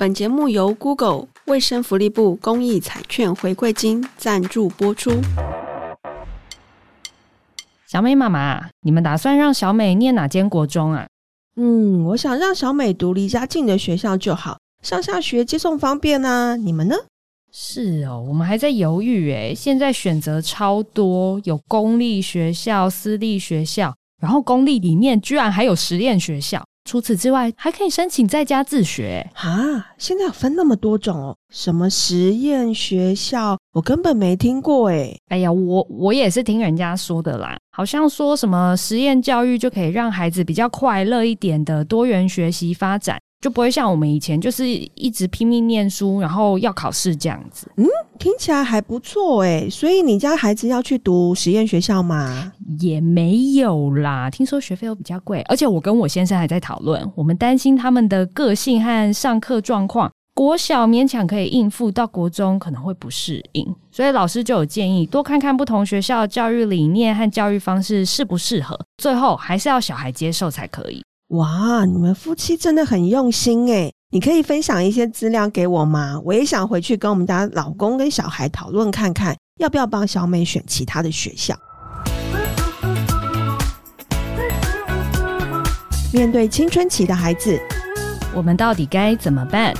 本节目由 Google 卫生福利部公益彩券回馈金赞助播出。小美妈妈，你们打算让小美念哪间国中啊？嗯，我想让小美读离家近的学校就好，上下学接送方便啊。你们呢？是哦，我们还在犹豫诶。现在选择超多，有公立学校、私立学校，然后公立里面居然还有实验学校。除此之外，还可以申请在家自学啊！现在有分那么多种哦，什么实验学校，我根本没听过哎。哎呀，我我也是听人家说的啦，好像说什么实验教育就可以让孩子比较快乐一点的多元学习发展。就不会像我们以前就是一直拼命念书，然后要考试这样子。嗯，听起来还不错诶。所以你家孩子要去读实验学校吗？也没有啦，听说学费又比较贵，而且我跟我先生还在讨论，我们担心他们的个性和上课状况，国小勉强可以应付，到国中可能会不适应，所以老师就有建议，多看看不同学校教育理念和教育方式适不适合，最后还是要小孩接受才可以。哇，你们夫妻真的很用心诶！你可以分享一些资料给我吗？我也想回去跟我们家老公跟小孩讨论看看，要不要帮小美选其他的学校。面对青春期的孩子，我们到底该怎么办？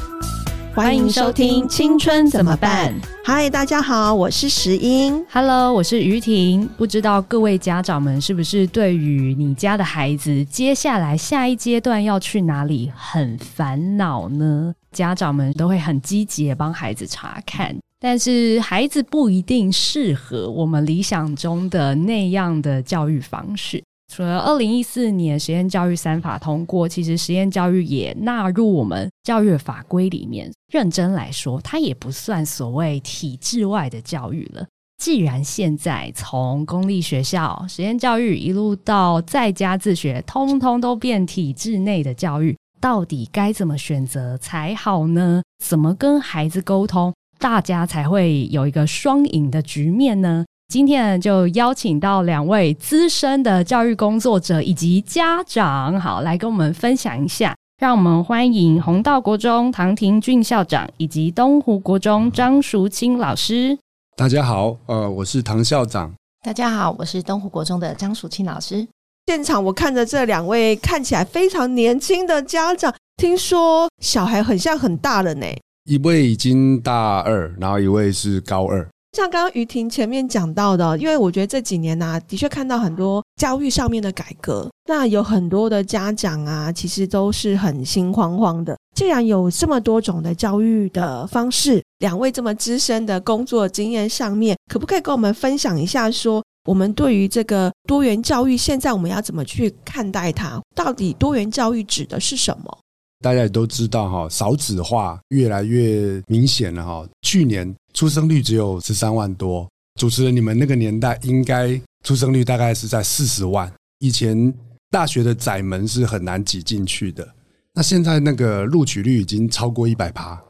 欢迎收听《青春怎么办》。嗨，大家好，我是石英。Hello，我是于婷。不知道各位家长们是不是对于你家的孩子接下来下一阶段要去哪里很烦恼呢？家长们都会很积极地帮孩子查看，但是孩子不一定适合我们理想中的那样的教育方式。除了二零一四年实验教育三法通过，其实实验教育也纳入我们教育法规里面。认真来说，它也不算所谓体制外的教育了。既然现在从公立学校实验教育一路到在家自学，通通都变体制内的教育，到底该怎么选择才好呢？怎么跟孩子沟通，大家才会有一个双赢的局面呢？今天就邀请到两位资深的教育工作者以及家长，好，来跟我们分享一下。让我们欢迎弘道国中唐廷俊校长以及东湖国中张淑清老师。大家好，呃，我是唐校长。大家好，我是东湖国中的张淑清老师。现场我看着这两位看起来非常年轻的家长，听说小孩很像很大了呢。一位已经大二，然后一位是高二。像刚刚于婷前面讲到的，因为我觉得这几年呢、的确看到很多教育上面的改革，那有很多的家长啊，其实都是很心慌慌的。既然有这么多种的教育的方式，两位这么资深的工作经验上面，可不可以跟我们分享一下，说我们对于这个多元教育，现在我们要怎么去看待它？到底多元教育指的是什么？大家也都知道哈，少子化越来越明显了哈。去年出生率只有十三万多，主持人你们那个年代应该出生率大概是在四十万。以前大学的窄门是很难挤进去的，那现在那个录取率已经超过一百趴，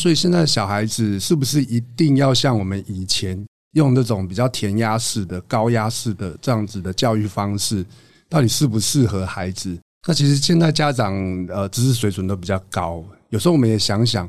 所以现在小孩子是不是一定要像我们以前用那种比较填鸭式的、高压式的这样子的教育方式，到底适不适合孩子？那其实现在家长呃知识水准都比较高，有时候我们也想想，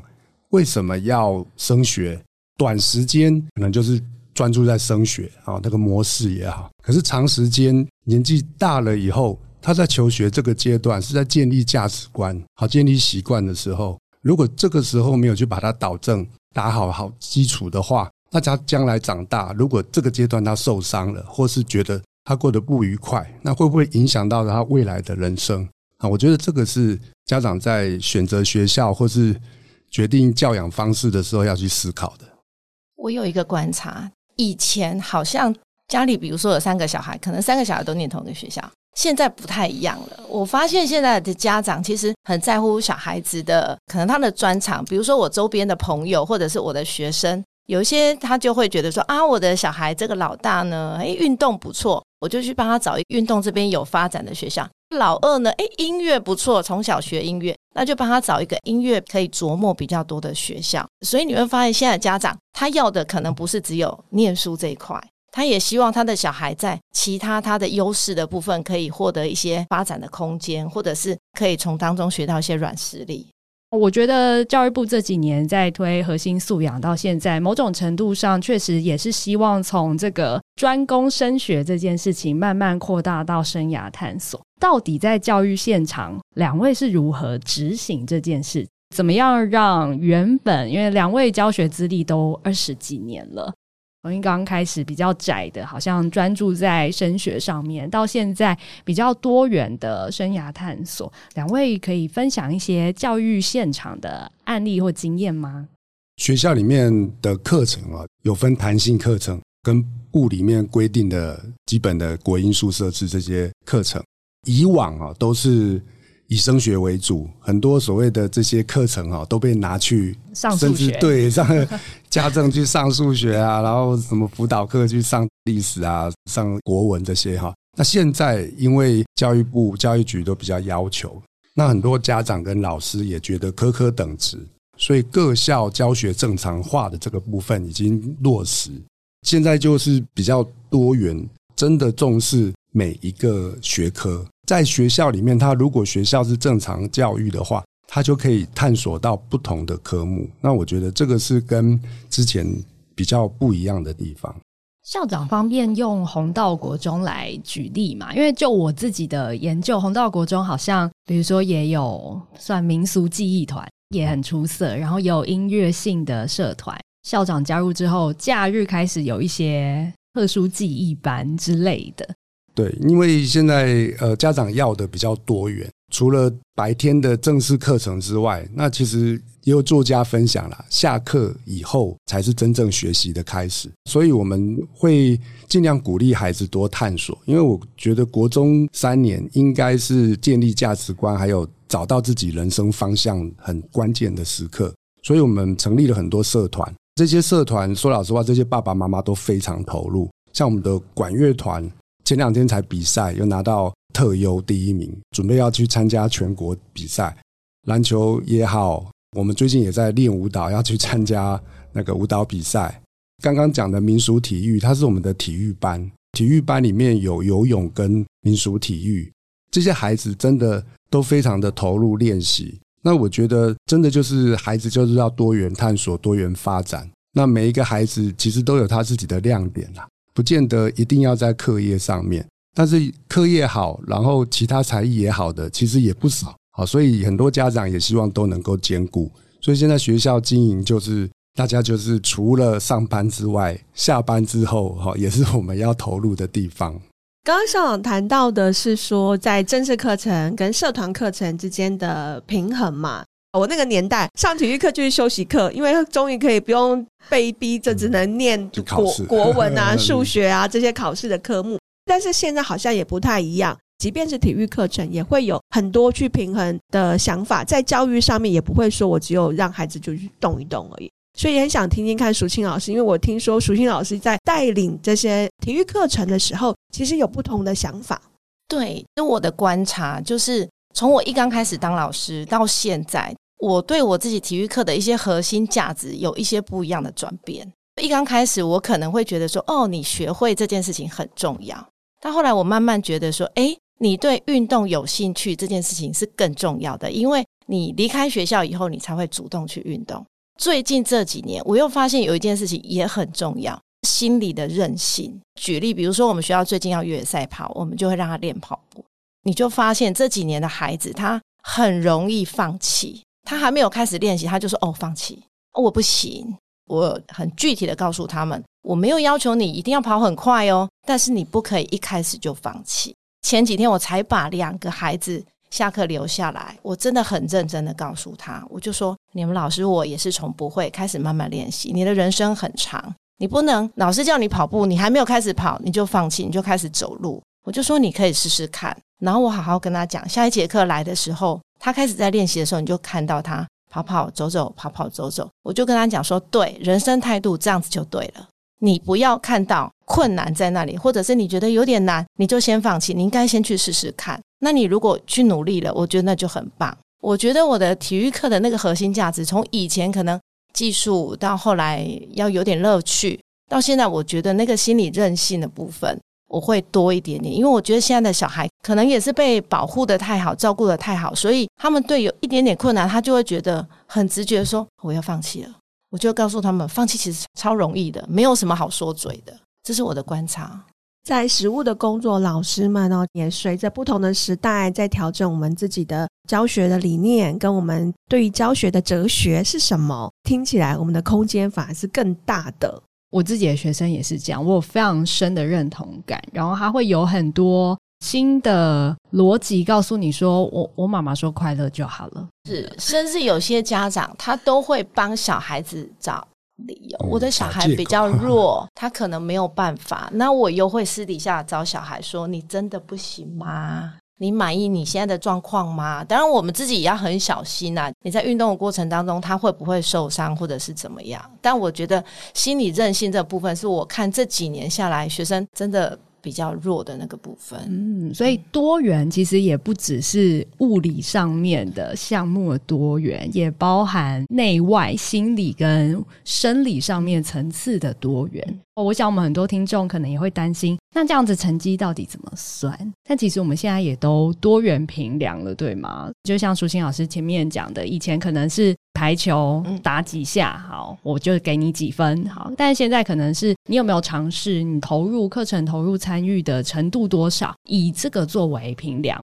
为什么要升学？短时间可能就是专注在升学啊，那个模式也好。可是长时间年纪大了以后，他在求学这个阶段是在建立价值观、好建立习惯的时候，如果这个时候没有去把它导正、打好好基础的话，那他将来长大，如果这个阶段他受伤了，或是觉得。他过得不愉快，那会不会影响到他未来的人生啊？我觉得这个是家长在选择学校或是决定教养方式的时候要去思考的。我有一个观察，以前好像家里比如说有三个小孩，可能三个小孩都念同一个学校，现在不太一样了。我发现现在的家长其实很在乎小孩子的可能他的专长，比如说我周边的朋友或者是我的学生。有一些他就会觉得说啊，我的小孩这个老大呢，诶，运动不错，我就去帮他找一运动这边有发展的学校。老二呢，诶，音乐不错，从小学音乐，那就帮他找一个音乐可以琢磨比较多的学校。所以你会发现，现在家长他要的可能不是只有念书这一块，他也希望他的小孩在其他他的优势的部分可以获得一些发展的空间，或者是可以从当中学到一些软实力。我觉得教育部这几年在推核心素养，到现在某种程度上确实也是希望从这个专攻升学这件事情慢慢扩大到生涯探索。到底在教育现场，两位是如何执行这件事？怎么样让原本因为两位教学资历都二十几年了？从刚开始比较窄的，好像专注在升学上面，到现在比较多元的生涯探索，两位可以分享一些教育现场的案例或经验吗？学校里面的课程啊，有分弹性课程跟部里面规定的基本的国英数设置这些课程，以往啊都是。以升学为主，很多所谓的这些课程啊，都被拿去上数学，对，上 家政去上数学啊，然后什么辅导课去上历史啊，上国文这些哈。那现在因为教育部教育局都比较要求，那很多家长跟老师也觉得科科等值，所以各校教学正常化的这个部分已经落实。现在就是比较多元，真的重视每一个学科。在学校里面，他如果学校是正常教育的话，他就可以探索到不同的科目。那我觉得这个是跟之前比较不一样的地方。校长方便用红道国中来举例嘛？因为就我自己的研究，红道国中好像，比如说也有算民俗记忆团，也很出色，然后有音乐性的社团。校长加入之后，假日开始有一些特殊记忆班之类的。对，因为现在呃，家长要的比较多元，除了白天的正式课程之外，那其实也有作家分享了，下课以后才是真正学习的开始。所以我们会尽量鼓励孩子多探索，因为我觉得国中三年应该是建立价值观，还有找到自己人生方向很关键的时刻。所以我们成立了很多社团，这些社团说老实话，这些爸爸妈妈都非常投入，像我们的管乐团。前两天才比赛，又拿到特优第一名，准备要去参加全国比赛。篮球也好，我们最近也在练舞蹈，要去参加那个舞蹈比赛。刚刚讲的民俗体育，它是我们的体育班，体育班里面有游泳跟民俗体育，这些孩子真的都非常的投入练习。那我觉得，真的就是孩子就是要多元探索、多元发展。那每一个孩子其实都有他自己的亮点啦。不见得一定要在课业上面，但是课业好，然后其他才艺也好的，其实也不少。好，所以很多家长也希望都能够兼顾。所以现在学校经营就是大家就是除了上班之外，下班之后哈，也是我们要投入的地方。刚刚校长谈到的是说，在正式课程跟社团课程之间的平衡嘛。我那个年代上体育课就是休息课，因为终于可以不用被逼着只能念国国文啊、数学啊这些考试的科目。但是现在好像也不太一样，即便是体育课程，也会有很多去平衡的想法。在教育上面，也不会说我只有让孩子就去动一动而已。所以也很想听听看淑清老师，因为我听说淑清老师在带领这些体育课程的时候，其实有不同的想法。对，那我的观察就是，从我一刚开始当老师到现在。我对我自己体育课的一些核心价值有一些不一样的转变。一刚开始，我可能会觉得说，哦，你学会这件事情很重要。但后来，我慢慢觉得说，诶，你对运动有兴趣这件事情是更重要的，因为你离开学校以后，你才会主动去运动。最近这几年，我又发现有一件事情也很重要，心理的韧性。举例，比如说我们学校最近要越野赛跑，我们就会让他练跑步。你就发现这几年的孩子，他很容易放弃。他还没有开始练习，他就说：“哦，放弃，我不行。”我很具体的告诉他们：“我没有要求你一定要跑很快哦，但是你不可以一开始就放弃。”前几天我才把两个孩子下课留下来，我真的很认真的告诉他，我就说：“你们老师我也是从不会开始慢慢练习。你的人生很长，你不能老师叫你跑步，你还没有开始跑你就放弃，你就开始走路。我就说你可以试试看。然后我好好跟他讲，下一节课来的时候。”他开始在练习的时候，你就看到他跑跑走走，跑跑走走。我就跟他讲说：“对，人生态度这样子就对了。你不要看到困难在那里，或者是你觉得有点难，你就先放弃。你应该先去试试看。那你如果去努力了，我觉得那就很棒。我觉得我的体育课的那个核心价值，从以前可能技术到后来要有点乐趣，到现在我觉得那个心理韧性的部分，我会多一点点，因为我觉得现在的小孩可能也是被保护得太好，照顾得太好，所以他们对有一点点困难，他就会觉得很直觉说我要放弃了。我就告诉他们，放弃其实超容易的，没有什么好说嘴的。这是我的观察。在实务的工作，老师们呢也随着不同的时代在调整我们自己的教学的理念，跟我们对于教学的哲学是什么。听起来我们的空间反而是更大的。我自己的学生也是这样，我有非常深的认同感，然后他会有很多新的逻辑告诉你说，我我妈妈说快乐就好了，是，甚至有些家长他都会帮小孩子找理由，我的小孩比较弱，他可能没有办法，那我又会私底下找小孩说，你真的不行吗？你满意你现在的状况吗？当然，我们自己也要很小心呐、啊。你在运动的过程当中，他会不会受伤，或者是怎么样？但我觉得心理韧性这部分，是我看这几年下来，学生真的。比较弱的那个部分，嗯，所以多元其实也不只是物理上面的项目的多元，也包含内外、心理跟生理上面层次的多元。我想我们很多听众可能也会担心，那这样子成绩到底怎么算？但其实我们现在也都多元评量了，对吗？就像淑馨老师前面讲的，以前可能是排球打几下，好，我就给你几分，好。但是现在可能是你有没有尝试，你投入课程、投入参与的程度多少，以这个作为评量。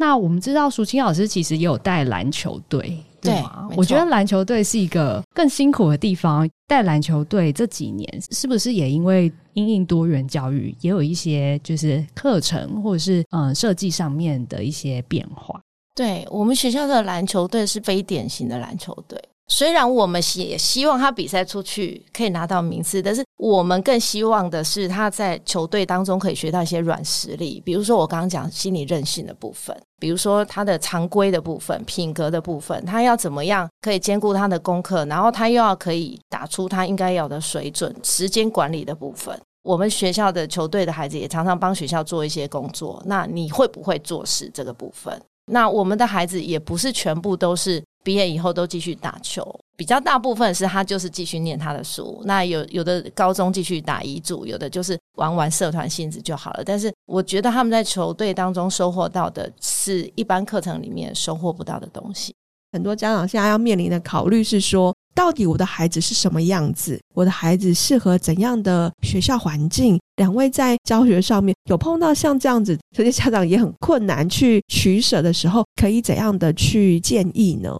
那我们知道，淑清老师其实也有带篮球队。对，我觉得篮球队是一个更辛苦的地方。带篮球队这几年，是不是也因为因应多元教育，也有一些就是课程或者是嗯设计上面的一些变化？对，我们学校的篮球队是非典型的篮球队。虽然我们也希望他比赛出去可以拿到名次，但是我们更希望的是他在球队当中可以学到一些软实力，比如说我刚刚讲心理韧性的部分，比如说他的常规的部分、品格的部分，他要怎么样可以兼顾他的功课，然后他又要可以打出他应该有的水准，时间管理的部分。我们学校的球队的孩子也常常帮学校做一些工作。那你会不会做事这个部分？那我们的孩子也不是全部都是。毕业以后都继续打球，比较大部分是他就是继续念他的书。那有有的高中继续打乙组，有的就是玩玩社团性质就好了。但是我觉得他们在球队当中收获到的是一般课程里面收获不到的东西。很多家长现在要面临的考虑是说，到底我的孩子是什么样子？我的孩子适合怎样的学校环境？两位在教学上面有碰到像这样子，这些家长也很困难去取舍的时候，可以怎样的去建议呢？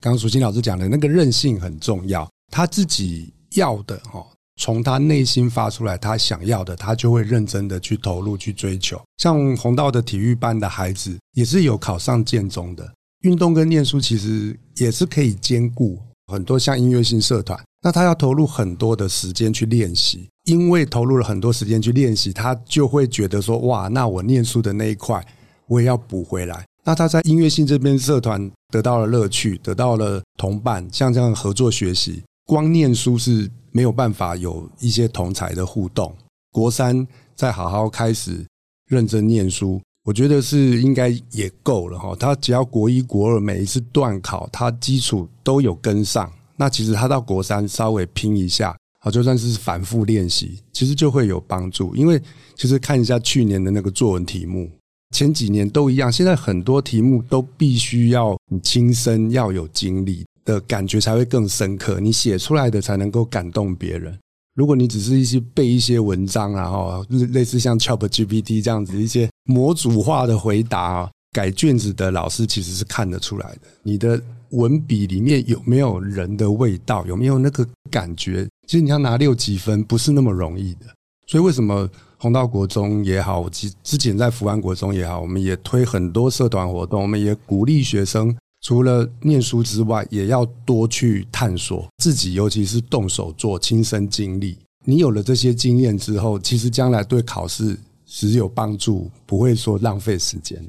刚刚淑馨老师讲的那个韧性很重要，他自己要的哈，从他内心发出来，他想要的，他就会认真的去投入去追求。像弘道的体育班的孩子，也是有考上建中的。运动跟念书其实也是可以兼顾，很多像音乐性社团，那他要投入很多的时间去练习，因为投入了很多时间去练习，他就会觉得说，哇，那我念书的那一块我也要补回来。那他在音乐性这边社团得到了乐趣，得到了同伴，像这样合作学习，光念书是没有办法有一些同才的互动。国三再好好开始认真念书。我觉得是应该也够了哈，他只要国一、国二每一次段考，他基础都有跟上，那其实他到国三稍微拼一下，好，就算是反复练习，其实就会有帮助。因为其实看一下去年的那个作文题目，前几年都一样，现在很多题目都必须要你亲身要有经历的感觉才会更深刻，你写出来的才能够感动别人。如果你只是一些背一些文章啊，哈，类似像 ChatGPT 这样子一些模组化的回答，改卷子的老师其实是看得出来的。你的文笔里面有没有人的味道，有没有那个感觉？其实你要拿六级分不是那么容易的。所以为什么弘道国中也好，之之前在福安国中也好，我们也推很多社团活动，我们也鼓励学生。除了念书之外，也要多去探索自己，尤其是动手做、亲身经历。你有了这些经验之后，其实将来对考试是有帮助，不会说浪费时间。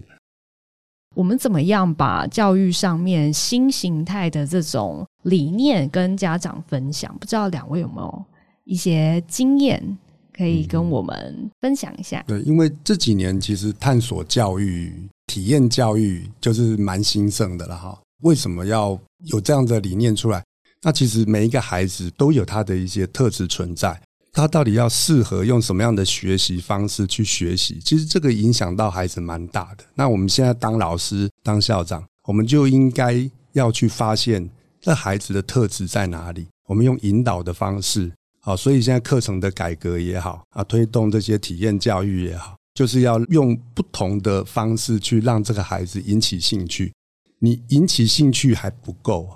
我们怎么样把教育上面新形态的这种理念跟家长分享？不知道两位有没有一些经验可以跟我们分享一下？对，因为这几年其实探索教育。体验教育就是蛮兴盛的了哈。为什么要有这样的理念出来？那其实每一个孩子都有他的一些特质存在。他到底要适合用什么样的学习方式去学习？其实这个影响到孩子蛮大的。那我们现在当老师、当校长，我们就应该要去发现这孩子的特质在哪里。我们用引导的方式，好，所以现在课程的改革也好啊，推动这些体验教育也好，就是要用不同的方式去让这个孩子引起兴趣。你引起兴趣还不够，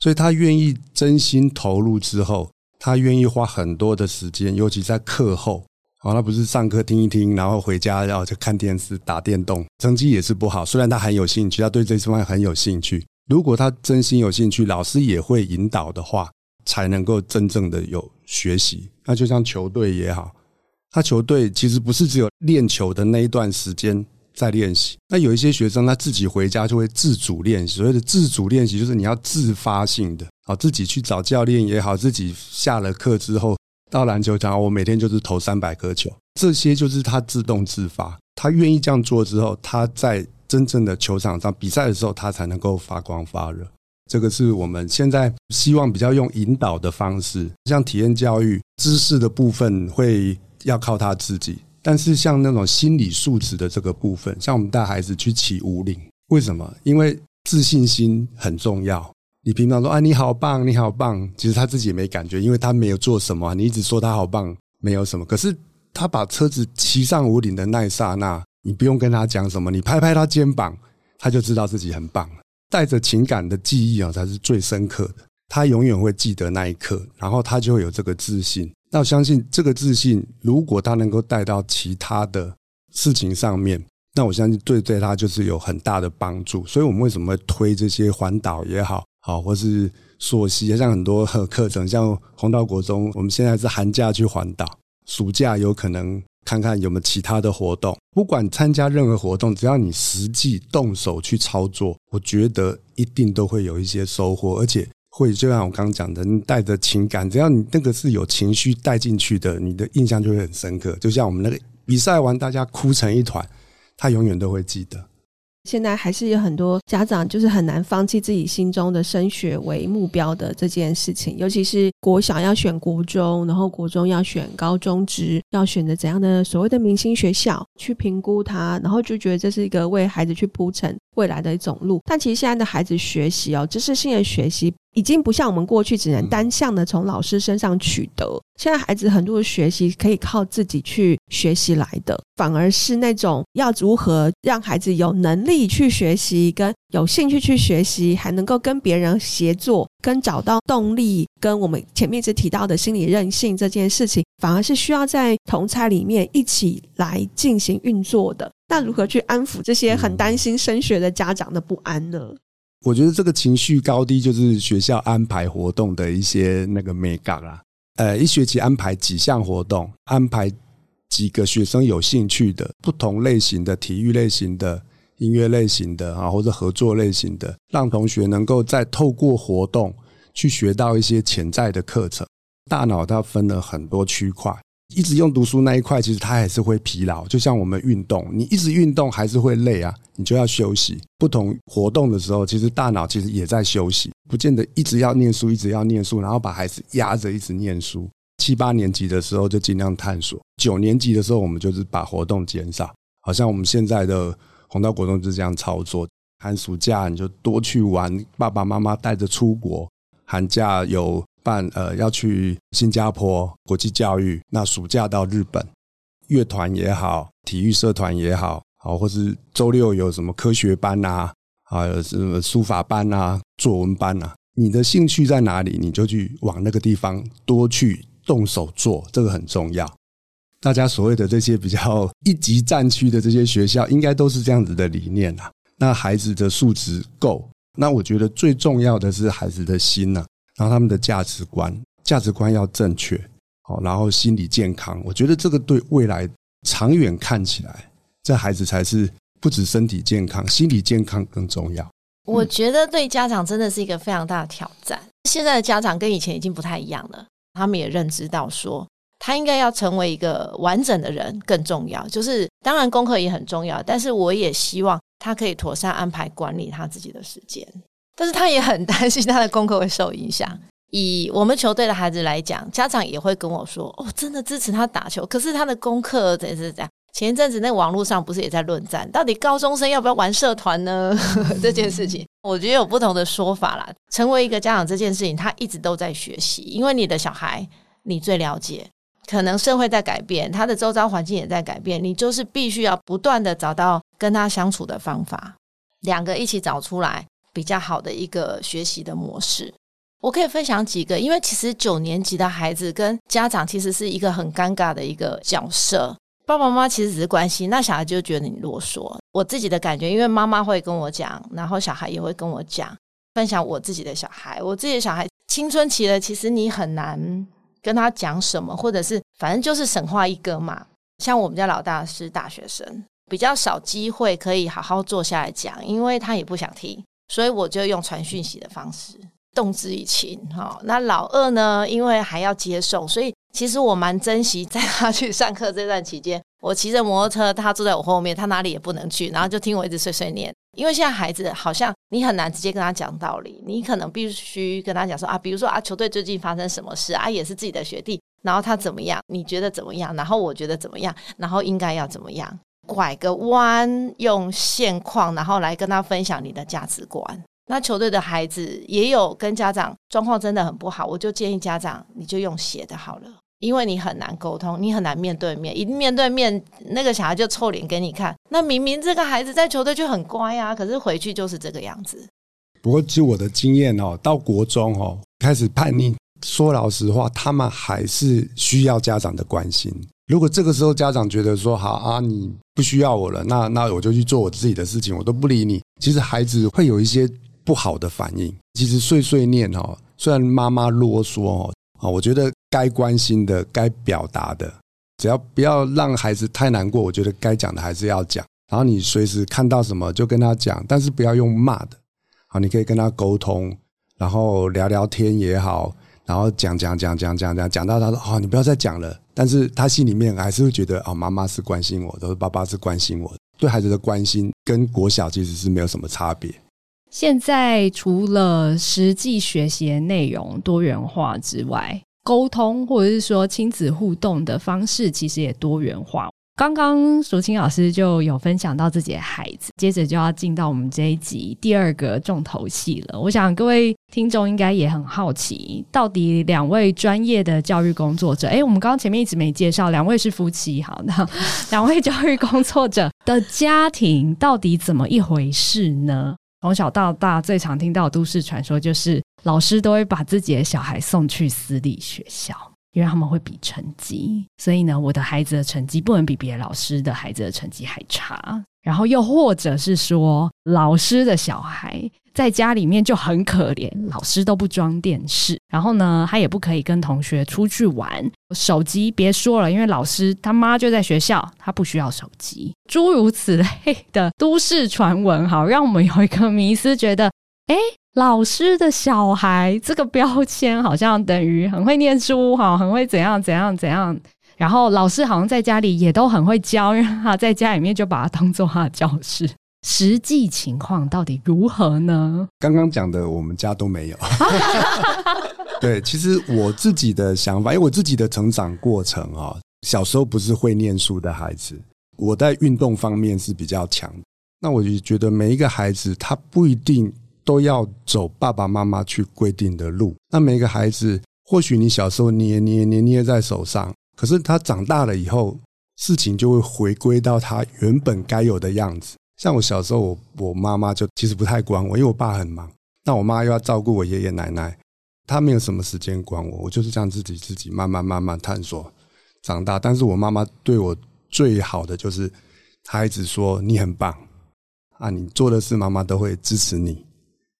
所以他愿意真心投入之后。他愿意花很多的时间，尤其在课后，好，他不是上课听一听，然后回家然后就看电视、打电动，成绩也是不好。虽然他很有兴趣，他对这方面很有兴趣。如果他真心有兴趣，老师也会引导的话，才能够真正的有学习。那就像球队也好，他球队其实不是只有练球的那一段时间在练习。那有一些学生他自己回家就会自主练习，所谓的自主练习就是你要自发性的。好，自己去找教练也好，自己下了课之后到篮球场，我每天就是投三百颗球，这些就是他自动自发，他愿意这样做之后，他在真正的球场上比赛的时候，他才能够发光发热。这个是我们现在希望比较用引导的方式，像体验教育知识的部分会要靠他自己，但是像那种心理素质的这个部分，像我们带孩子去骑五岭，为什么？因为自信心很重要。你平常说啊，你好棒，你好棒，其实他自己也没感觉，因为他没有做什么。你一直说他好棒，没有什么。可是他把车子骑上五岭的那一刹那，你不用跟他讲什么，你拍拍他肩膀，他就知道自己很棒。带着情感的记忆啊，才是最深刻的。他永远会记得那一刻，然后他就会有这个自信。那我相信这个自信，如果他能够带到其他的事情上面，那我相信对对他就是有很大的帮助。所以我们为什么会推这些环岛也好？好，或是溯溪，像很多课程，像红道国中，我们现在是寒假去环岛，暑假有可能看看有没有其他的活动。不管参加任何活动，只要你实际动手去操作，我觉得一定都会有一些收获，而且会就像我刚刚讲的，你带着情感，只要你那个是有情绪带进去的，你的印象就会很深刻。就像我们那个比赛完，大家哭成一团，他永远都会记得。现在还是有很多家长就是很难放弃自己心中的升学为目标的这件事情，尤其是国小要选国中，然后国中要选高中职，要选择怎样的所谓的明星学校去评估它，然后就觉得这是一个为孩子去铺成未来的一种路。但其实现在的孩子学习哦，知识性的学习。已经不像我们过去只能单向的从老师身上取得，现在孩子很多的学习可以靠自己去学习来的，反而是那种要如何让孩子有能力去学习，跟有兴趣去学习，还能够跟别人协作，跟找到动力，跟我们前面一直提到的心理韧性这件事情，反而是需要在同侪里面一起来进行运作的。那如何去安抚这些很担心升学的家长的不安呢？我觉得这个情绪高低就是学校安排活动的一些那个美感啦。呃，一学期安排几项活动，安排几个学生有兴趣的不同类型的体育类型的、音乐类型的啊，或者合作类型的，让同学能够再透过活动去学到一些潜在的课程。大脑它分了很多区块。一直用读书那一块，其实他还是会疲劳。就像我们运动，你一直运动还是会累啊，你就要休息。不同活动的时候，其实大脑其实也在休息，不见得一直要念书，一直要念书，然后把孩子压着一直念书。七八年级的时候就尽量探索，九年级的时候我们就是把活动减少。好像我们现在的红道国中就是这样操作，寒暑假你就多去玩，爸爸妈妈带着出国，寒假有。办呃要去新加坡国际教育，那暑假到日本，乐团也好，体育社团也好，好或是周六有什么科学班呐、啊，还有什么书法班啊、作文班啊，你的兴趣在哪里，你就去往那个地方多去动手做，这个很重要。大家所谓的这些比较一级战区的这些学校，应该都是这样子的理念啊。那孩子的素质够，那我觉得最重要的是孩子的心呢、啊。然后他们的价值观，价值观要正确，好，然后心理健康，我觉得这个对未来长远看起来，这孩子才是不止身体健康，心理健康更重要。我觉得对家长真的是一个非常大的挑战。现在的家长跟以前已经不太一样了，他们也认知到说，他应该要成为一个完整的人更重要。就是当然功课也很重要，但是我也希望他可以妥善安排管理他自己的时间。但是他也很担心他的功课会受影响，以我们球队的孩子来讲，家长也会跟我说：“哦，真的支持他打球，可是他的功课怎是这样。”前一阵子那网络上不是也在论战，到底高中生要不要玩社团呢？这件事情，我觉得有不同的说法啦。成为一个家长这件事情，他一直都在学习，因为你的小孩你最了解，可能社会在改变，他的周遭环境也在改变，你就是必须要不断的找到跟他相处的方法，两个一起找出来比较好的一个学习的模式。我可以分享几个，因为其实九年级的孩子跟家长其实是一个很尴尬的一个角色。爸爸妈妈其实只是关心，那小孩就觉得你啰嗦。我自己的感觉，因为妈妈会跟我讲，然后小孩也会跟我讲，分享我自己的小孩。我自己的小孩青春期了，其实你很难跟他讲什么，或者是反正就是神话一个嘛。像我们家老大是大学生，比较少机会可以好好坐下来讲，因为他也不想听，所以我就用传讯息的方式。动之以情，哈。那老二呢？因为还要接受，所以其实我蛮珍惜在他去上课这段期间，我骑着摩托车，他坐在我后面，他哪里也不能去，然后就听我一直碎碎念。因为现在孩子好像你很难直接跟他讲道理，你可能必须跟他讲说啊，比如说啊，球队最近发生什么事啊，也是自己的学弟，然后他怎么样？你觉得怎么样？然后我觉得怎么样？然后应该要怎么样？拐个弯，用现况，然后来跟他分享你的价值观。那球队的孩子也有跟家长状况真的很不好，我就建议家长你就用写的好了，因为你很难沟通，你很难面对面，一面对面那个小孩就臭脸给你看。那明明这个孩子在球队就很乖啊，可是回去就是这个样子。不过据我的经验哦，到国中哦开始叛逆，说老实话，他们还是需要家长的关心。如果这个时候家长觉得说好啊，你不需要我了，那那我就去做我自己的事情，我都不理你。其实孩子会有一些。不好的反应，其实碎碎念哈，虽然妈妈啰嗦哦，啊，我觉得该关心的、该表达的，只要不要让孩子太难过，我觉得该讲的还是要讲。然后你随时看到什么就跟他讲，但是不要用骂的，好，你可以跟他沟通，然后聊聊天也好，然后讲讲讲讲讲讲，讲到他说哦，你不要再讲了，但是他心里面还是会觉得哦，妈妈是关心我，都是爸爸是关心我，对孩子的关心跟国小其实是没有什么差别。现在除了实际学习内容多元化之外，沟通或者是说亲子互动的方式其实也多元化。刚刚淑清老师就有分享到自己的孩子，接着就要进到我们这一集第二个重头戏了。我想各位听众应该也很好奇，到底两位专业的教育工作者，诶，我们刚刚前面一直没介绍，两位是夫妻，好，那两位教育工作者的家庭到底怎么一回事呢？从小到大，最常听到都市传说就是老师都会把自己的小孩送去私立学校，因为他们会比成绩。所以呢，我的孩子的成绩不能比别的老师的孩子的成绩还差。然后又或者是说，老师的小孩。在家里面就很可怜，老师都不装电视，然后呢，他也不可以跟同学出去玩，手机别说了，因为老师他妈就在学校，他不需要手机，诸如此类的都市传闻，好，让我们有一个迷思，觉得，诶，老师的小孩这个标签好像等于很会念书，哈，很会怎样怎样怎样，然后老师好像在家里也都很会教，因为他在家里面就把它当做他的教室。实际情况到底如何呢？刚刚讲的，我们家都没有。对，其实我自己的想法，因为我自己的成长过程啊，小时候不是会念书的孩子，我在运动方面是比较强。那我就觉得每一个孩子，他不一定都要走爸爸妈妈去规定的路。那每个孩子，或许你小时候捏捏捏捏在手上，可是他长大了以后，事情就会回归到他原本该有的样子。像我小时候，我我妈妈就其实不太管我，因为我爸很忙，那我妈又要照顾我爷爷奶奶，她没有什么时间管我，我就是这样自己自己慢慢慢慢探索长大。但是我妈妈对我最好的就是，她一直说你很棒啊，你做的事妈妈都会支持你。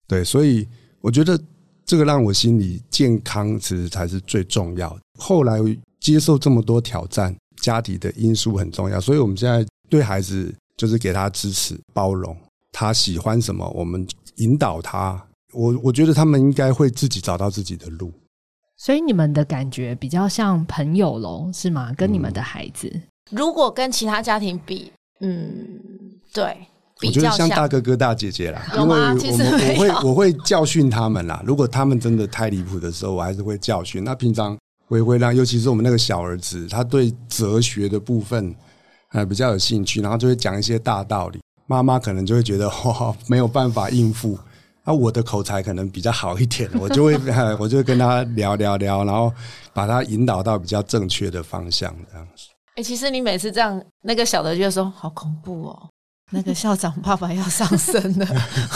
对，所以我觉得这个让我心里健康，其实才是最重要的。后来接受这么多挑战，家庭的因素很重要，所以我们现在对孩子。就是给他支持、包容，他喜欢什么，我们引导他。我我觉得他们应该会自己找到自己的路。所以你们的感觉比较像朋友喽，是吗？跟你们的孩子，如果跟其他家庭比，嗯，对，比较像大哥哥大姐姐啦，因为我们我会我会教训他们啦。如果他们真的太离谱的时候，我还是会教训。那平常我也会让，尤其是我们那个小儿子，他对哲学的部分呃比较有兴趣，然后就会讲一些大道理。妈妈可能就会觉得哇，没有办法应付。那我的口才可能比较好一点，我就会我就会跟他聊聊聊，然后把他引导到比较正确的方向这样子。哎、欸，其实你每次这样，那个小的就说好恐怖哦，那个校长爸爸要上身了。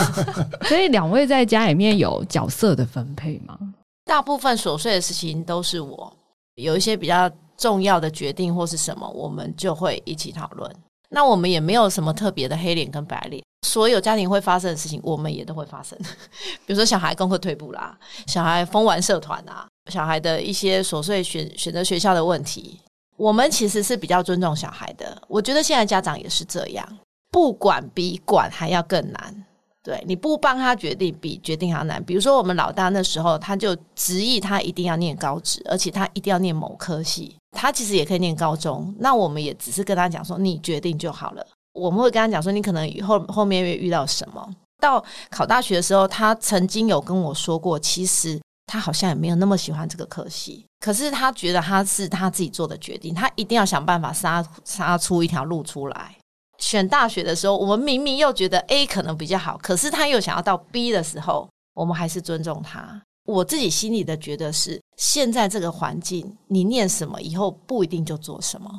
所以两位在家里面有角色的分配吗？大部分琐碎的事情都是我，有一些比较重要的决定或是什么，我们就会一起讨论。那我们也没有什么特别的黑脸跟白脸。所有家庭会发生的事情，我们也都会发生。比如说，小孩功课退步啦，小孩疯玩社团啊，小孩的一些琐碎选选择学校的问题，我们其实是比较尊重小孩的。我觉得现在家长也是这样，不管比管还要更难。对，你不帮他决定，比决定还要难。比如说，我们老大那时候，他就执意他一定要念高职，而且他一定要念某科系。他其实也可以念高中，那我们也只是跟他讲说，你决定就好了。我们会跟他讲说，你可能以后后面会遇到什么。到考大学的时候，他曾经有跟我说过，其实他好像也没有那么喜欢这个科系，可是他觉得他是他自己做的决定，他一定要想办法杀杀出一条路出来。选大学的时候，我们明明又觉得 A 可能比较好，可是他又想要到 B 的时候，我们还是尊重他。我自己心里的觉得是，现在这个环境，你念什么以后不一定就做什么，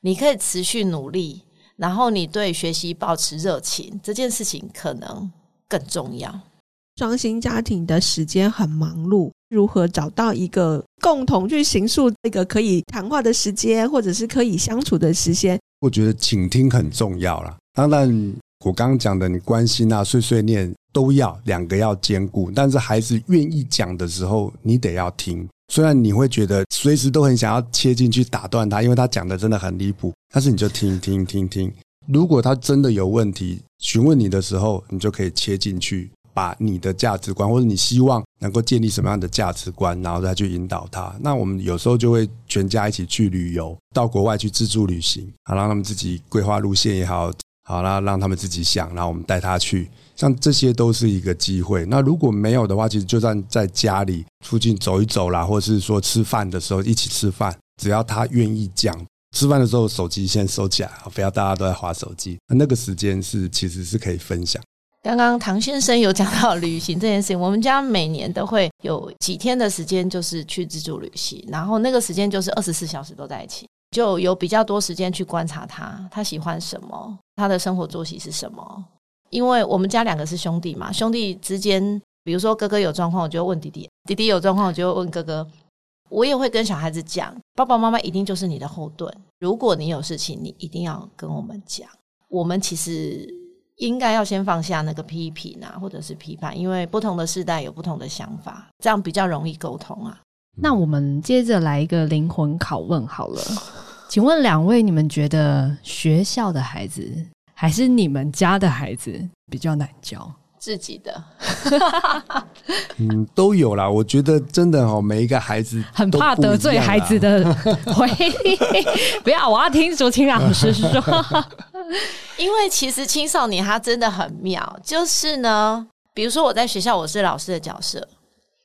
你可以持续努力。然后你对学习保持热情，这件事情可能更重要。双薪家庭的时间很忙碌，如何找到一个共同去形塑一个可以谈话的时间，或者是可以相处的时间？我觉得倾听很重要啦。当然，我刚刚讲的，你关心啊、碎碎念都要，两个要兼顾。但是孩子愿意讲的时候，你得要听。虽然你会觉得随时都很想要切进去打断他，因为他讲的真的很离谱，但是你就听听听听。如果他真的有问题询问你的时候，你就可以切进去，把你的价值观或者你希望能够建立什么样的价值观，然后再去引导他。那我们有时候就会全家一起去旅游，到国外去自助旅行，好让他们自己规划路线也好，好啦，让他们自己想，然后我们带他去。像这些都是一个机会。那如果没有的话，其实就算在家里附近走一走啦，或者是说吃饭的时候一起吃饭，只要他愿意讲，吃饭的时候手机先收起来，不要大家都在划手机。那个时间是其实是可以分享。刚刚唐先生有讲到旅行这件事情，我们家每年都会有几天的时间就是去自助旅行，然后那个时间就是二十四小时都在一起，就有比较多时间去观察他，他喜欢什么，他的生活作息是什么。因为我们家两个是兄弟嘛，兄弟之间，比如说哥哥有状况，我就问弟弟；弟弟有状况，我就问哥哥。我也会跟小孩子讲，爸爸妈妈一定就是你的后盾。如果你有事情，你一定要跟我们讲。我们其实应该要先放下那个批评啊，或者是批判，因为不同的世代有不同的想法，这样比较容易沟通啊。那我们接着来一个灵魂拷问好了，请问两位，你们觉得学校的孩子？还是你们家的孩子比较难教，自己的，嗯，都有啦。我觉得真的哦，每一个孩子很怕得罪孩子的回忆。不要，我要听竹青老师说。因为其实青少年他真的很妙，就是呢，比如说我在学校我是老师的角色，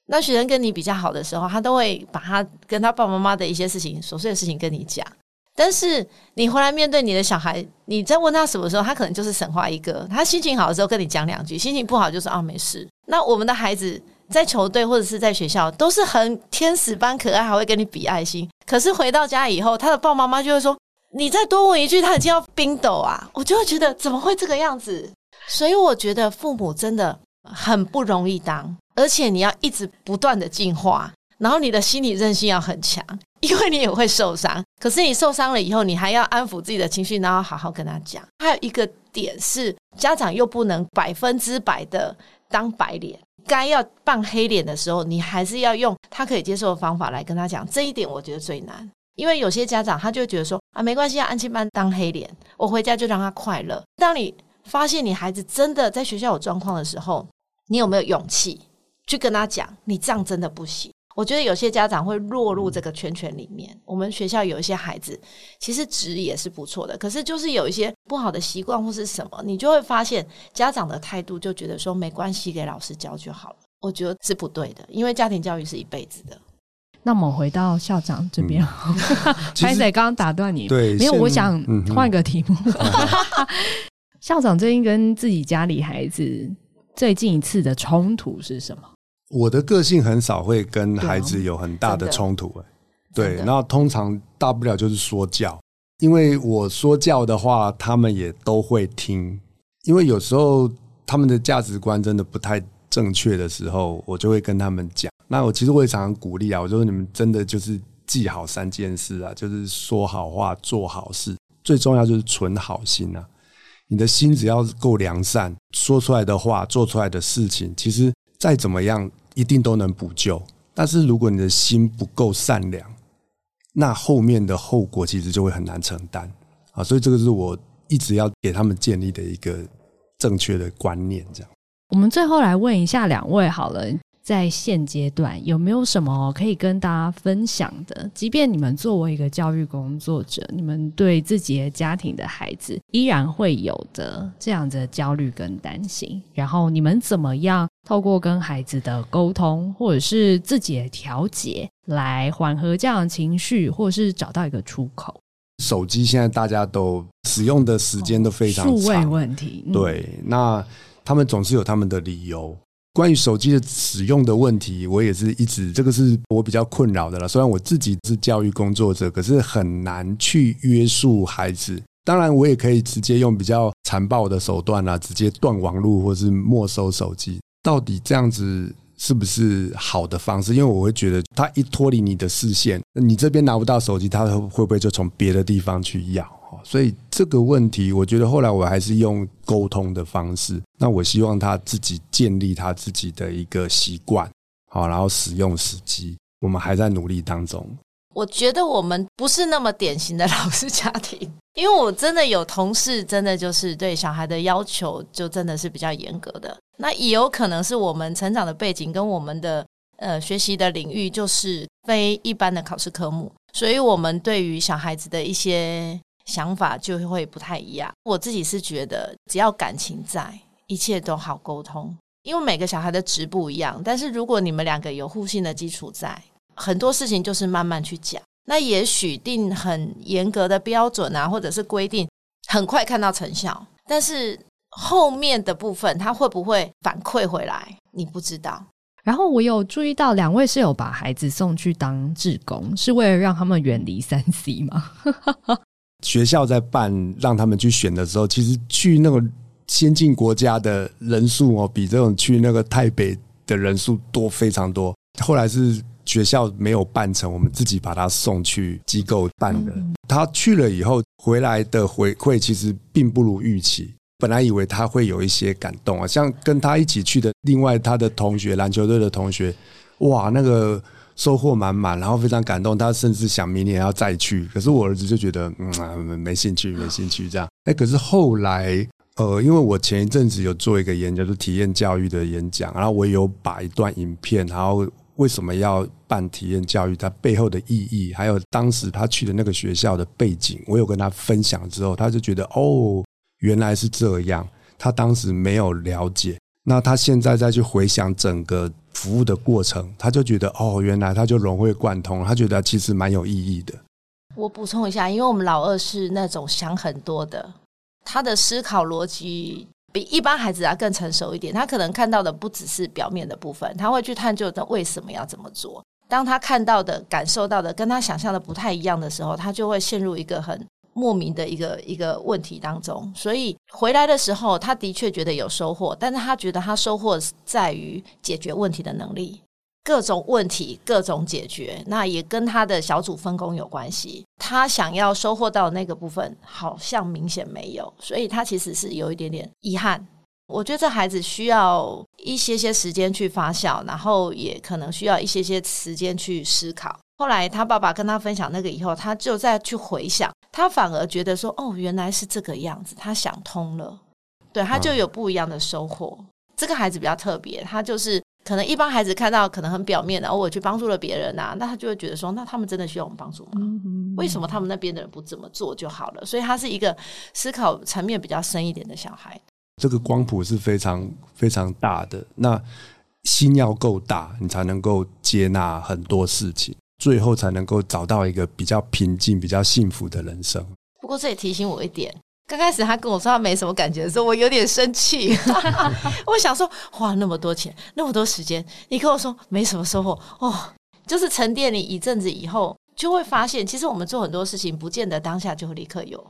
那学生跟你比较好的时候，他都会把他跟他爸爸妈妈的一些事情、琐碎的事情跟你讲。但是你回来面对你的小孩，你在问他什么时候，他可能就是神话一个。他心情好的时候跟你讲两句，心情不好就说啊没事。那我们的孩子在球队或者是在学校都是很天使般可爱，还会跟你比爱心。可是回到家以后，他的爸爸妈妈就会说：“你再多问一句，他已经要冰斗啊！”我就会觉得怎么会这个样子？所以我觉得父母真的很不容易当，而且你要一直不断的进化。然后你的心理韧性要很强，因为你也会受伤。可是你受伤了以后，你还要安抚自己的情绪，然后好好跟他讲。还有一个点是，家长又不能百分之百的当白脸，该要扮黑脸的时候，你还是要用他可以接受的方法来跟他讲。这一点我觉得最难，因为有些家长他就觉得说啊，没关系啊，安亲班当黑脸，我回家就让他快乐。当你发现你孩子真的在学校有状况的时候，你有没有勇气去跟他讲？你这样真的不行。我觉得有些家长会落入这个圈圈里面。我们学校有一些孩子，其实值也是不错的，可是就是有一些不好的习惯或是什么，你就会发现家长的态度就觉得说没关系，给老师教就好了。我觉得是不对的，因为家庭教育是一辈子的。那我们回到校长这边，拍谢刚刚打断你，对，没有，我想换个题目。嗯、校长最近跟自己家里孩子最近一次的冲突是什么？我的个性很少会跟孩子有很大的冲突，欸，对，然后通常大不了就是说教，因为我说教的话，他们也都会听，因为有时候他们的价值观真的不太正确的时候，我就会跟他们讲。那我其实我也常常鼓励啊，我就说你们真的就是记好三件事啊，就是说好话、做好事，最重要就是存好心啊。你的心只要够良善，说出来的话、做出来的事情，其实再怎么样。一定都能补救，但是如果你的心不够善良，那后面的后果其实就会很难承担啊！所以这个是我一直要给他们建立的一个正确的观念。这样，我们最后来问一下两位好了。在现阶段有没有什么可以跟大家分享的？即便你们作为一个教育工作者，你们对自己的家庭的孩子依然会有的这样的焦虑跟担心，然后你们怎么样透过跟孩子的沟通，或者是自己的调节，来缓和这样的情绪，或者是找到一个出口？手机现在大家都使用的时间都非常长，数位问题，嗯、对，那他们总是有他们的理由。关于手机的使用的问题，我也是一直这个是我比较困扰的了。虽然我自己是教育工作者，可是很难去约束孩子。当然，我也可以直接用比较残暴的手段啊，直接断网路或是没收手机。到底这样子是不是好的方式？因为我会觉得，他一脱离你的视线，你这边拿不到手机，他会不会就从别的地方去要？所以这个问题，我觉得后来我还是用沟通的方式。那我希望他自己建立他自己的一个习惯，好，然后使用时机。我们还在努力当中。我觉得我们不是那么典型的老师家庭，因为我真的有同事，真的就是对小孩的要求就真的是比较严格的。那也有可能是我们成长的背景跟我们的呃学习的领域就是非一般的考试科目，所以我们对于小孩子的一些。想法就会不太一样。我自己是觉得，只要感情在，一切都好沟通。因为每个小孩的值不一样，但是如果你们两个有互信的基础在，很多事情就是慢慢去讲。那也许定很严格的标准啊，或者是规定，很快看到成效，但是后面的部分他会不会反馈回来，你不知道。然后我有注意到，两位是有把孩子送去当志工，是为了让他们远离三 C 吗？学校在办让他们去选的时候，其实去那个先进国家的人数哦，比这种去那个台北的人数多非常多。后来是学校没有办成，我们自己把他送去机构办的。他去了以后回来的回馈其实并不如预期。本来以为他会有一些感动啊，像跟他一起去的另外他的同学，篮球队的同学，哇，那个。收获满满，然后非常感动，他甚至想明年要再去。可是我儿子就觉得，嗯，啊、没兴趣，没兴趣这样。哎，可是后来，呃，因为我前一阵子有做一个演讲，就是体验教育的演讲，然后我有把一段影片，然后为什么要办体验教育，它背后的意义，还有当时他去的那个学校的背景，我有跟他分享之后，他就觉得，哦，原来是这样。他当时没有了解，那他现在再去回想整个。服务的过程，他就觉得哦，原来他就融会贯通，他觉得其实蛮有意义的。我补充一下，因为我们老二是那种想很多的，他的思考逻辑比一般孩子啊更成熟一点。他可能看到的不只是表面的部分，他会去探究他为什么要这么做。当他看到的、感受到的跟他想象的不太一样的时候，他就会陷入一个很。莫名的一个一个问题当中，所以回来的时候，他的确觉得有收获，但是他觉得他收获在于解决问题的能力，各种问题各种解决，那也跟他的小组分工有关系。他想要收获到的那个部分，好像明显没有，所以他其实是有一点点遗憾。我觉得这孩子需要一些些时间去发酵，然后也可能需要一些些时间去思考。后来他爸爸跟他分享那个以后，他就再去回想，他反而觉得说：“哦，原来是这个样子。”他想通了，对，他就有不一样的收获。嗯。这个孩子比较特别，他就是。可能一般孩子看到可能很表面的，哦，我去帮助了别人啊，那他就会觉得说，那他们真的需要我们帮助吗？嗯嗯，为什么他们那边的人不这么做就好了？所以他是一个思考层面比较深一点的小孩。这个光谱是非常非常大的，那心要够大，你才能够接纳很多事情，最后才能够找到一个比较平静、比较幸福的人生。不过这也提醒我一点。刚开始他跟我说他没什么感觉的时候，我有点生气。我想说，花那么多钱，那么多时间，你跟我说没什么收获哦，就是沉淀你一阵子以后，就会发现，其实我们做很多事情，不见得当下就会立刻有。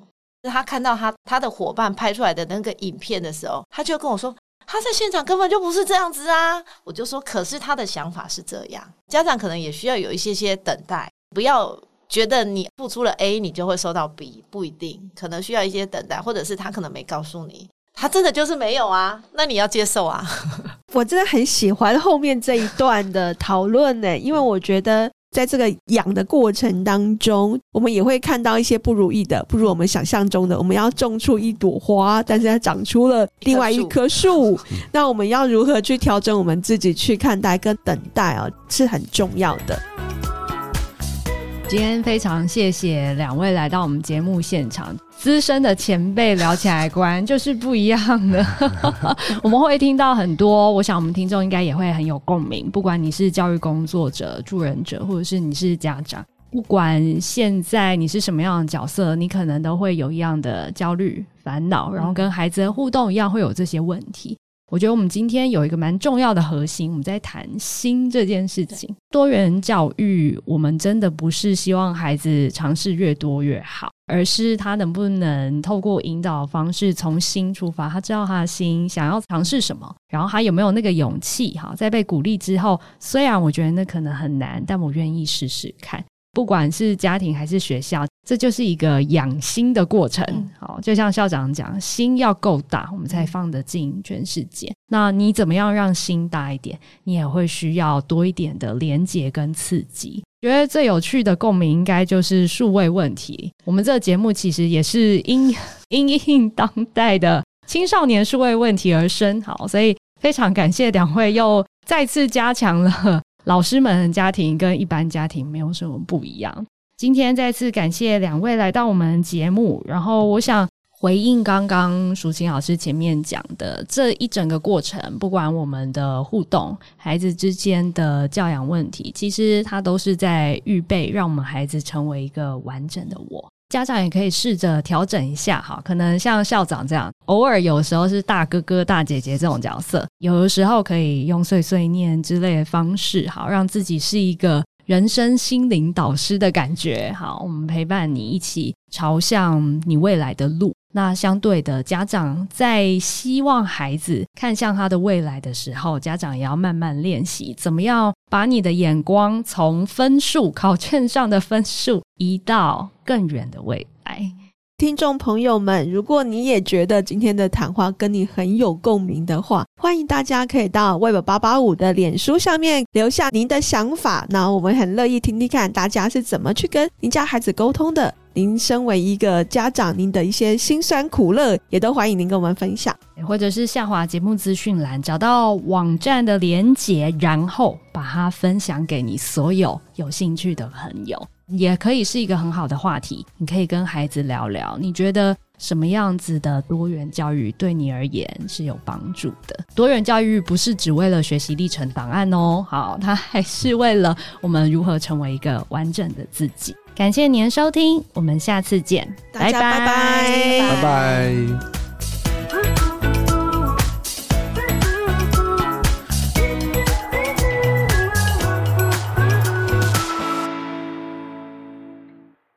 他看到他他的伙伴拍出来的那个影片的时候，他就跟我说，他在现场根本就不是这样子啊。我就说，可是他的想法是这样，家长可能也需要有一些些等待，不要。觉得你付出了 A，你就会收到 B，不一定，可能需要一些等待，或者是他可能没告诉你，他真的就是没有啊，那你要接受啊。我真的很喜欢后面这一段的讨论呢，因为我觉得在这个养的过程当中，我们也会看到一些不如意的，不如我们想象中的。我们要种出一朵花，但是它长出了另外一棵树，那我们要如何去调整我们自己去看待跟等待啊，是很重要的。今天非常谢谢两位来到我们节目现场，资深的前辈聊起来果然就是不一样的。我们会听到很多，我想我们听众应该也会很有共鸣。不管你是教育工作者、助人者，或者是你是家长，不管现在你是什么样的角色，你可能都会有一样的焦虑、烦恼，然后跟孩子的互动一样会有这些问题。我觉得我们今天有一个蛮重要的核心，我们在谈心这件事情。多元教育，我们真的不是希望孩子尝试越多越好，而是他能不能透过引导方式从心出发，他知道他的心想要尝试什么，然后他有没有那个勇气？哈，在被鼓励之后，虽然我觉得那可能很难，但我愿意试试看。不管是家庭还是学校，这就是一个养心的过程。好，就像校长讲，心要够大，我们才放得进全世界。那你怎么样让心大一点？你也会需要多一点的连接跟刺激。觉得最有趣的共鸣，应该就是数位问题。我们这个节目其实也是因 因应当代的青少年数位问题而生。好，所以非常感谢两位又再次加强了。老师们家庭跟一般家庭没有什么不一样。今天再次感谢两位来到我们节目，然后我想回应刚刚淑琴老师前面讲的这一整个过程，不管我们的互动、孩子之间的教养问题，其实它都是在预备让我们孩子成为一个完整的我。家长也可以试着调整一下哈，可能像校长这样，偶尔有时候是大哥哥、大姐姐这种角色，有的时候可以用碎碎念之类的方式，好让自己是一个人生心灵导师的感觉。好，我们陪伴你一起朝向你未来的路。那相对的，家长在希望孩子看向他的未来的时候，家长也要慢慢练习，怎么样把你的眼光从分数考卷上的分数移到更远的未来。听众朋友们，如果你也觉得今天的谈话跟你很有共鸣的话，欢迎大家可以到 Web 八八五的脸书上面留下您的想法。那我们很乐意听听看大家是怎么去跟您家孩子沟通的。您身为一个家长，您的一些辛酸苦乐也都欢迎您跟我们分享，或者是下滑节目资讯栏找到网站的连结，然后把它分享给你所有有兴趣的朋友。也可以是一个很好的话题，你可以跟孩子聊聊，你觉得什么样子的多元教育对你而言是有帮助的？多元教育不是只为了学习历程档案哦，好，它还是为了我们如何成为一个完整的自己。感谢您收听，我们下次见，大家拜拜，拜拜。